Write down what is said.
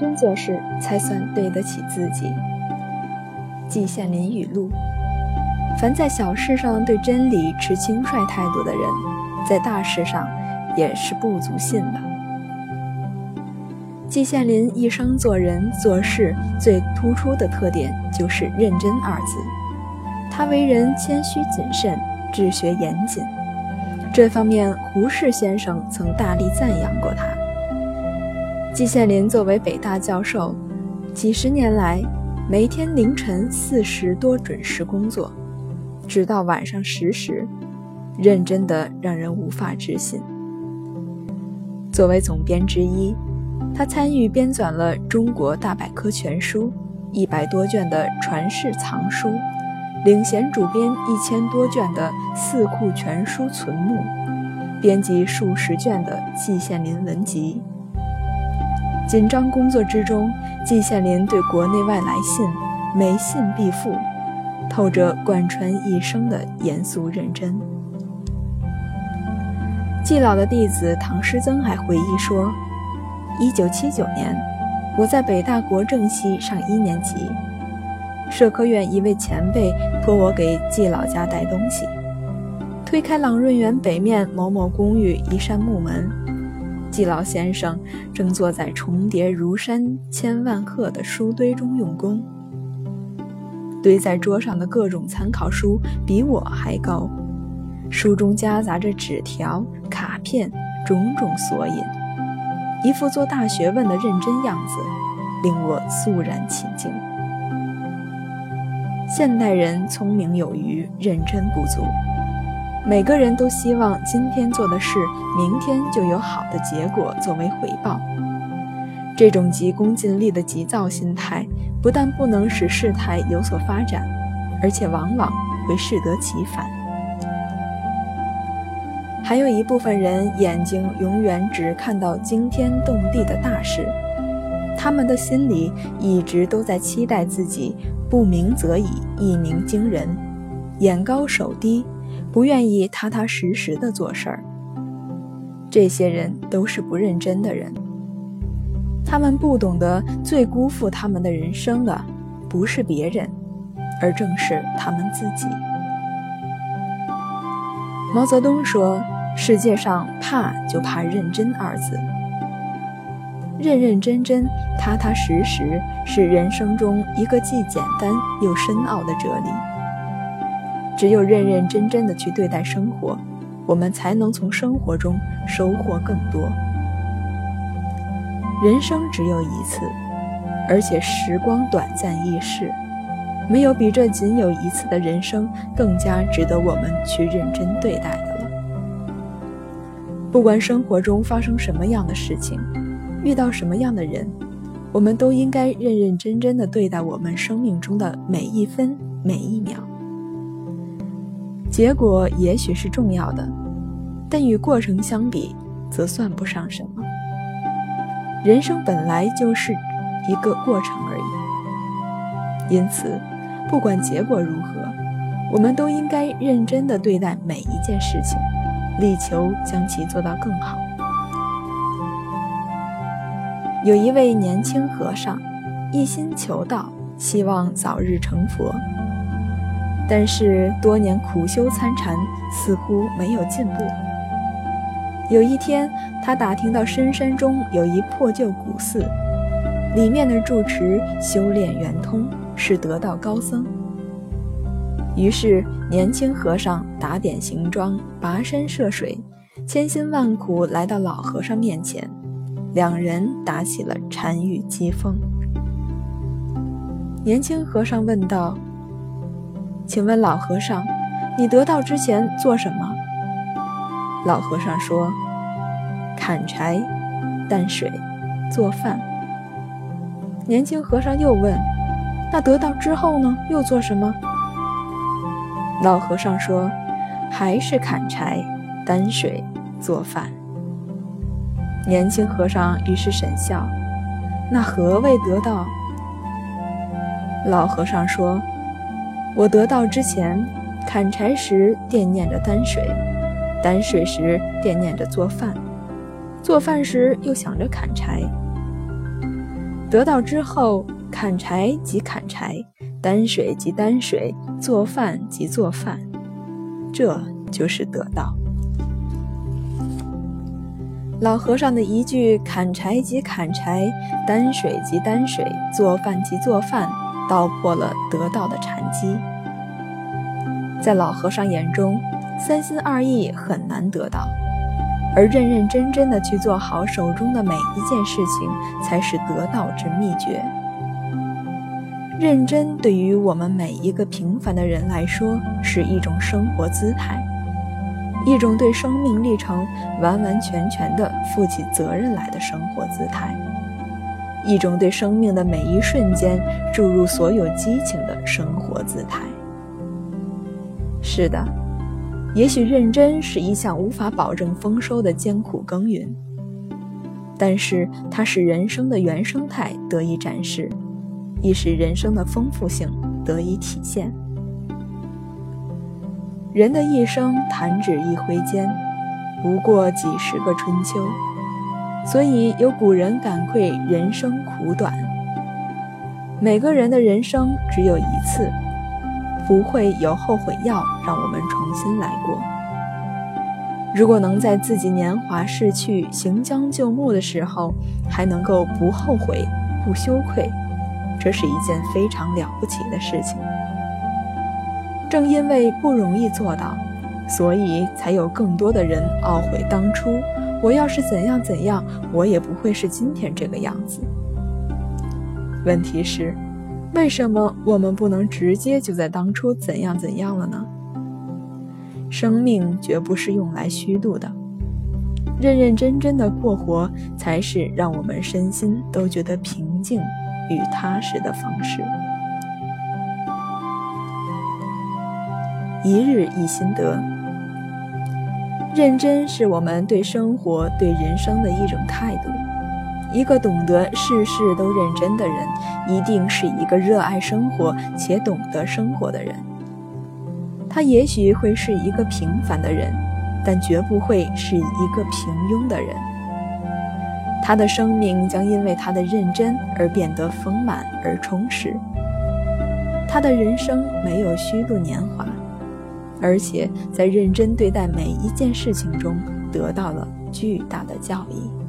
真做事，才算对得起自己。季羡林语录：凡在小事上对真理持轻率态度的人，在大事上也是不足信的。季羡林一生做人做事最突出的特点就是“认真”二字。他为人谦虚谨慎，治学严谨，这方面胡适先生曾大力赞扬过他。季羡林作为北大教授，几十年来，每天凌晨四时多准时工作，直到晚上十时，认真的让人无法置信。作为总编之一，他参与编纂了《中国大百科全书》一百多卷的传世藏书，领衔主编一千多卷的《四库全书存目》，编辑数十卷的《季羡林文集》。紧张工作之中，季羡林对国内外来信每信必复，透着贯穿一生的严肃认真。季老的弟子唐师曾还回忆说：“一九七九年，我在北大国政系上一年级，社科院一位前辈托我给季老家带东西，推开朗润园北面某某公寓一扇木门。”季老先生正坐在重叠如山千万壑的书堆中用功，堆在桌上的各种参考书比我还高，书中夹杂着纸条、卡片，种种索引，一副做大学问的认真样子，令我肃然起敬。现代人聪明有余，认真不足。每个人都希望今天做的事，明天就有好的结果作为回报。这种急功近利的急躁心态，不但不能使事态有所发展，而且往往会适得其反。还有一部分人眼睛永远只看到惊天动地的大事，他们的心里一直都在期待自己不鸣则已，一鸣惊人，眼高手低。不愿意踏踏实实的做事儿，这些人都是不认真的人。他们不懂得，最辜负他们的人生的，不是别人，而正是他们自己。毛泽东说：“世界上怕就怕认真二字，认认真真、踏踏实实，是人生中一个既简单又深奥的哲理。”只有认认真真的去对待生活，我们才能从生活中收获更多。人生只有一次，而且时光短暂易逝，没有比这仅有一次的人生更加值得我们去认真对待的了。不管生活中发生什么样的事情，遇到什么样的人，我们都应该认认真真的对待我们生命中的每一分每一秒。结果也许是重要的，但与过程相比，则算不上什么。人生本来就是一个过程而已，因此，不管结果如何，我们都应该认真地对待每一件事情，力求将其做到更好。有一位年轻和尚，一心求道，希望早日成佛。但是多年苦修参禅，似乎没有进步。有一天，他打听到深山中有一破旧古寺，里面的住持修炼圆通，是得道高僧。于是，年轻和尚打点行装，跋山涉水，千辛万苦来到老和尚面前，两人打起了禅语机锋。年轻和尚问道。请问老和尚，你得道之前做什么？老和尚说：砍柴、担水、做饭。年轻和尚又问：那得道之后呢？又做什么？老和尚说：还是砍柴、担水、做饭。年轻和尚于是沈笑：那何谓得道？老和尚说。我得道之前，砍柴时惦念着担水，担水时惦念着做饭，做饭时又想着砍柴。得到之后，砍柴即砍柴，担水即担水，做饭即做饭，这就是得道。老和尚的一句“砍柴即砍柴，担水即担水，做饭即做饭”，道破了得到的禅机。在老和尚眼中，三心二意很难得到。而认认真真的去做好手中的每一件事情，才是得道之秘诀。认真对于我们每一个平凡的人来说，是一种生活姿态，一种对生命历程完完全全的负起责任来的生活姿态，一种对生命的每一瞬间注入所有激情的生活姿态。是的。也许认真是一项无法保证丰收的艰苦耕耘，但是它使人生的原生态得以展示，亦使人生的丰富性得以体现。人的一生弹指一挥间，不过几十个春秋，所以有古人感愧人生苦短。每个人的人生只有一次。不会有后悔药让我们重新来过。如果能在自己年华逝去、行将就木的时候，还能够不后悔、不羞愧，这是一件非常了不起的事情。正因为不容易做到，所以才有更多的人懊悔当初。我要是怎样怎样，我也不会是今天这个样子。问题是。为什么我们不能直接就在当初怎样怎样了呢？生命绝不是用来虚度的，认认真真的过活，才是让我们身心都觉得平静与踏实的方式。一日一心得，认真是我们对生活、对人生的一种态度。一个懂得事事都认真的人，一定是一个热爱生活且懂得生活的人。他也许会是一个平凡的人，但绝不会是一个平庸的人。他的生命将因为他的认真而变得丰满而充实。他的人生没有虚度年华，而且在认真对待每一件事情中得到了巨大的教益。